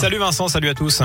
Salut Vincent, salut à tous.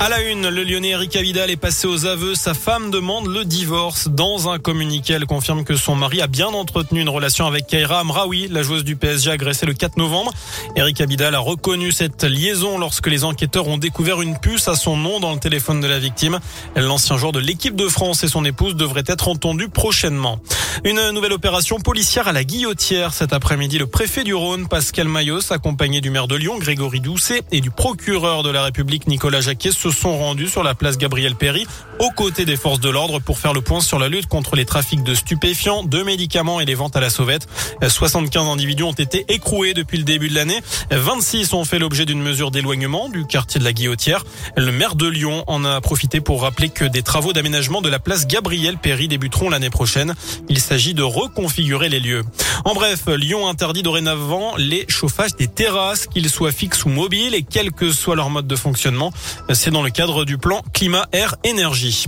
À la une, le lyonnais Eric Abidal est passé aux aveux. Sa femme demande le divorce. Dans un communiqué, elle confirme que son mari a bien entretenu une relation avec Kaira Amraoui, la joueuse du PSG agressée le 4 novembre. Eric Abidal a reconnu cette liaison lorsque les enquêteurs ont découvert une puce à son nom dans le téléphone de la victime. L'ancien joueur de l'équipe de France et son épouse devraient être entendus prochainement. Une nouvelle opération policière à la Guillotière. Cet après-midi, le préfet du Rhône, Pascal Mayos, accompagné du maire de Lyon, Grégory Doucet, et du procureur de la République, Nicolas Jacquet, se sont rendus sur la place Gabriel Péry, aux côtés des forces de l'ordre, pour faire le point sur la lutte contre les trafics de stupéfiants, de médicaments et les ventes à la sauvette. 75 individus ont été écroués depuis le début de l'année. 26 ont fait l'objet d'une mesure d'éloignement du quartier de la Guillotière. Le maire de Lyon en a profité pour rappeler que des travaux d'aménagement de la place Gabriel Péry débuteront l'année prochaine. Il s'agit de reconfigurer les lieux. En bref, Lyon interdit dorénavant les chauffages des terrasses, qu'ils soient fixes ou mobiles, et quel que soit leur mode de fonctionnement. C'est dans le cadre du plan climat, air, énergie.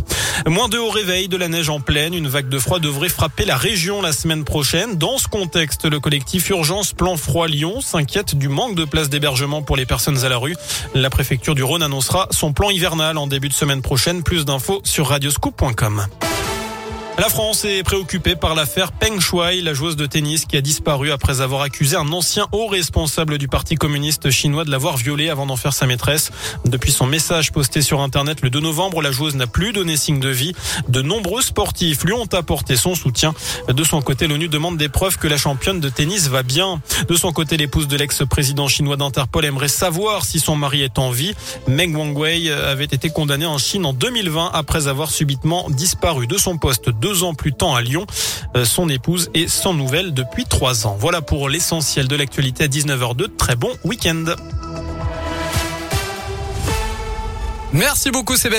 Moins de au réveil, de la neige en pleine, une vague de froid devrait frapper la région la semaine prochaine. Dans ce contexte, le collectif Urgence Plan Froid Lyon s'inquiète du manque de places d'hébergement pour les personnes à la rue. La préfecture du Rhône annoncera son plan hivernal en début de semaine prochaine. Plus d'infos sur radioscoop.com. La France est préoccupée par l'affaire Peng Shuai, la joueuse de tennis qui a disparu après avoir accusé un ancien haut responsable du Parti communiste chinois de l'avoir violée avant d'en faire sa maîtresse. Depuis son message posté sur Internet le 2 novembre, la joueuse n'a plus donné signe de vie. De nombreux sportifs lui ont apporté son soutien. De son côté, l'ONU demande des preuves que la championne de tennis va bien. De son côté, l'épouse de l'ex-président chinois d'Interpol aimerait savoir si son mari est en vie. Meng Wanguei avait été condamné en Chine en 2020 après avoir subitement disparu de son poste deux ans plus tard à Lyon. Euh, son épouse est sans nouvelles depuis trois ans. Voilà pour l'essentiel de l'actualité à 19h02. Très bon week-end. Merci beaucoup Sébastien.